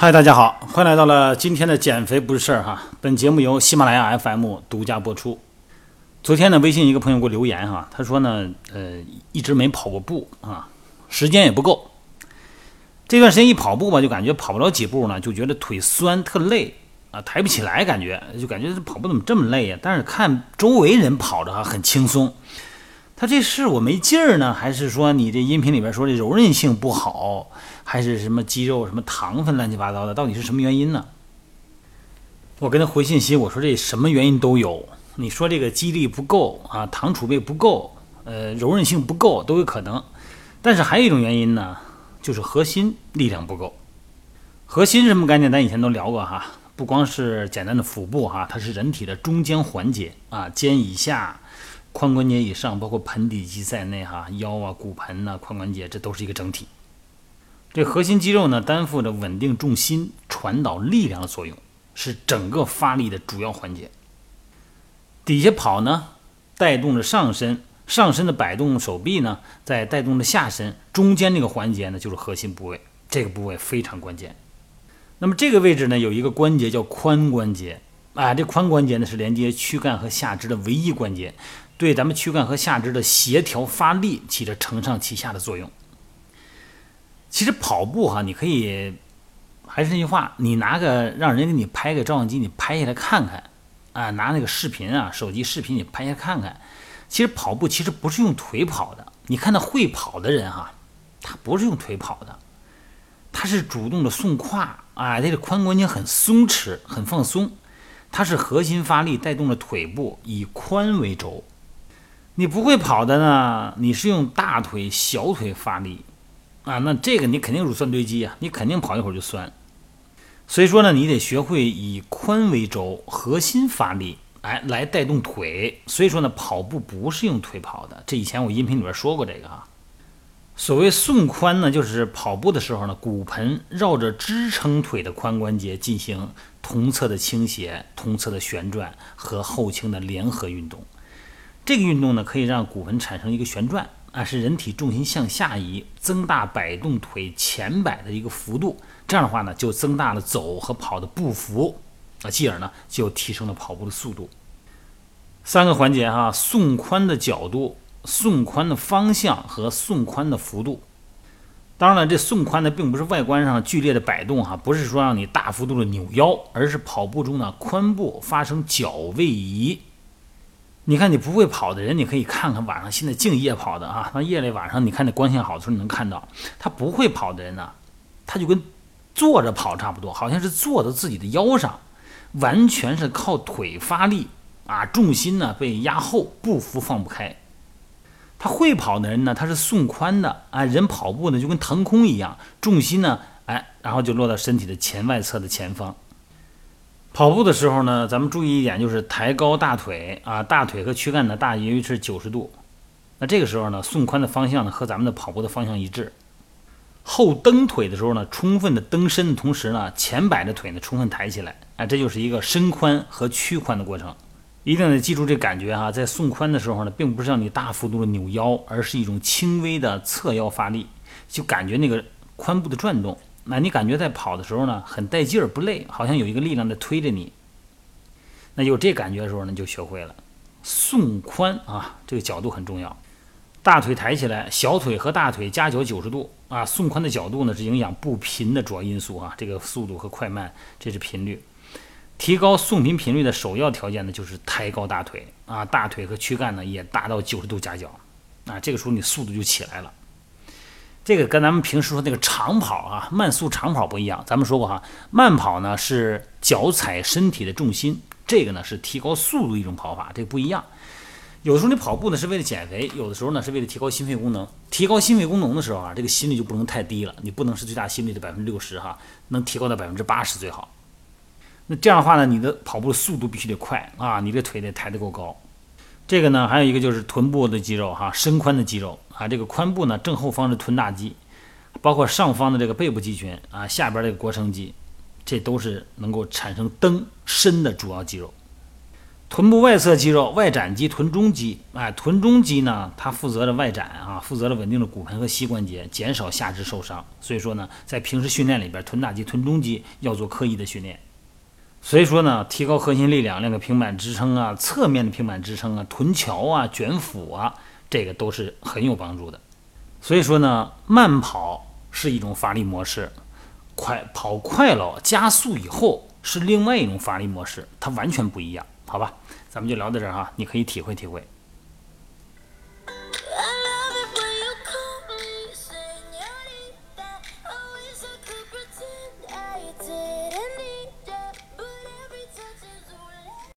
嗨，大家好，欢迎来到了今天的减肥不是事儿哈。本节目由喜马拉雅 FM 独家播出。昨天呢，微信一个朋友给我留言哈，他说呢，呃，一直没跑过步啊，时间也不够。这段时间一跑步吧，就感觉跑不了几步呢，就觉得腿酸特累啊，抬不起来，感觉就感觉跑步怎么这么累呀？但是看周围人跑着哈，很轻松。他这是我没劲儿呢，还是说你这音频里边说的柔韧性不好，还是什么肌肉什么糖分乱七八糟的？到底是什么原因呢？我跟他回信息，我说这什么原因都有。你说这个肌力不够啊，糖储备不够，呃，柔韧性不够都有可能。但是还有一种原因呢，就是核心力量不够。核心什么概念？咱以前都聊过哈，不光是简单的腹部哈，它是人体的中间环节啊，肩以下。髋关节以上，包括盆底肌在内，哈，腰啊、骨盆呐、髋关节，这都是一个整体。这核心肌肉呢，担负着稳定重心、传导力量的作用，是整个发力的主要环节。底下跑呢，带动着上身，上身的摆动手臂呢，在带动着下身，中间这个环节呢，就是核心部位，这个部位非常关键。那么这个位置呢，有一个关节叫髋关节，啊，这髋关节呢是连接躯干和下肢的唯一关节。对咱们躯干和下肢的协调发力起着承上启下的作用。其实跑步哈，你可以还是那句话，你拿个让人给你拍个照相机，你拍下来看看啊，拿那个视频啊，手机视频你拍下看看。其实跑步其实不是用腿跑的，你看那会跑的人哈，他不是用腿跑的，他是主动的送胯啊，这个髋关节很松弛，很放松，它是核心发力带动了腿部，以髋为轴。你不会跑的呢？你是用大腿、小腿发力啊？那这个你肯定乳酸堆积啊！你肯定跑一会儿就酸。所以说呢，你得学会以髋为轴，核心发力，哎，来带动腿。所以说呢，跑步不是用腿跑的。这以前我音频里边说过这个啊。所谓送髋呢，就是跑步的时候呢，骨盆绕着支撑腿的髋关节进行同侧的倾斜、同侧的旋转和后倾的联合运动。这个运动呢，可以让骨盆产生一个旋转啊，是人体重心向下移，增大摆动腿前摆的一个幅度。这样的话呢，就增大了走和跑的步幅啊，继而呢，就提升了跑步的速度。三个环节哈，送髋的角度、送髋的方向和送髋的幅度。当然了，这送髋呢，并不是外观上剧烈的摆动哈，不是说让你大幅度的扭腰，而是跑步中呢，髋部发生脚位移。你看，你不会跑的人，你可以看看晚上现在净夜跑的啊。那夜里晚上，你看那光线好的时候，你能看到他不会跑的人呢，他就跟坐着跑差不多，好像是坐到自己的腰上，完全是靠腿发力啊，重心呢被压后，步幅放不开。他会跑的人呢，他是送髋的啊，人跑步呢就跟腾空一样，重心呢哎，然后就落到身体的前外侧的前方。跑步的时候呢，咱们注意一点，就是抬高大腿啊，大腿和躯干呢大约是九十度。那这个时候呢，送髋的方向呢和咱们的跑步的方向一致。后蹬腿的时候呢，充分的蹬身的同时呢，前摆的腿呢充分抬起来，啊，这就是一个伸髋和屈髋的过程。一定得记住这感觉哈，在送髋的时候呢，并不是让你大幅度的扭腰，而是一种轻微的侧腰发力，就感觉那个髋部的转动。那你感觉在跑的时候呢，很带劲儿，不累，好像有一个力量在推着你。那有这感觉的时候呢，就学会了送髋啊，这个角度很重要。大腿抬起来，小腿和大腿夹角九十度啊。送髋的角度呢，是影响步频的主要因素啊。这个速度和快慢，这是频率。提高送频频率的首要条件呢，就是抬高大腿啊，大腿和躯干呢也达到九十度夹角啊。这个时候你速度就起来了。这个跟咱们平时说那个长跑啊，慢速长跑不一样。咱们说过哈，慢跑呢是脚踩身体的重心，这个呢是提高速度一种跑法，这个不一样。有的时候你跑步呢是为了减肥，有的时候呢是为了提高心肺功能。提高心肺功能的时候啊，这个心率就不能太低了，你不能是最大心率的百分之六十哈，能提高到百分之八十最好。那这样的话呢，你的跑步的速度必须得快啊，你的腿得抬得够高。这个呢，还有一个就是臀部的肌肉哈，伸宽的肌肉啊，这个髋部呢正后方是臀大肌，包括上方的这个背部肌群啊，下边这个腘绳肌，这都是能够产生蹬伸的主要肌肉。臀部外侧肌肉外展肌、臀中肌，哎，臀中肌呢，它负责着外展啊，负责的稳定的骨盆和膝关节，减少下肢受伤。所以说呢，在平时训练里边，臀大肌、臀中肌要做刻意的训练。所以说呢，提高核心力量，练个平板支撑啊，侧面的平板支撑啊，臀桥啊，卷腹啊，这个都是很有帮助的。所以说呢，慢跑是一种发力模式，快跑快了加速以后是另外一种发力模式，它完全不一样。好吧，咱们就聊到这儿哈，你可以体会体会。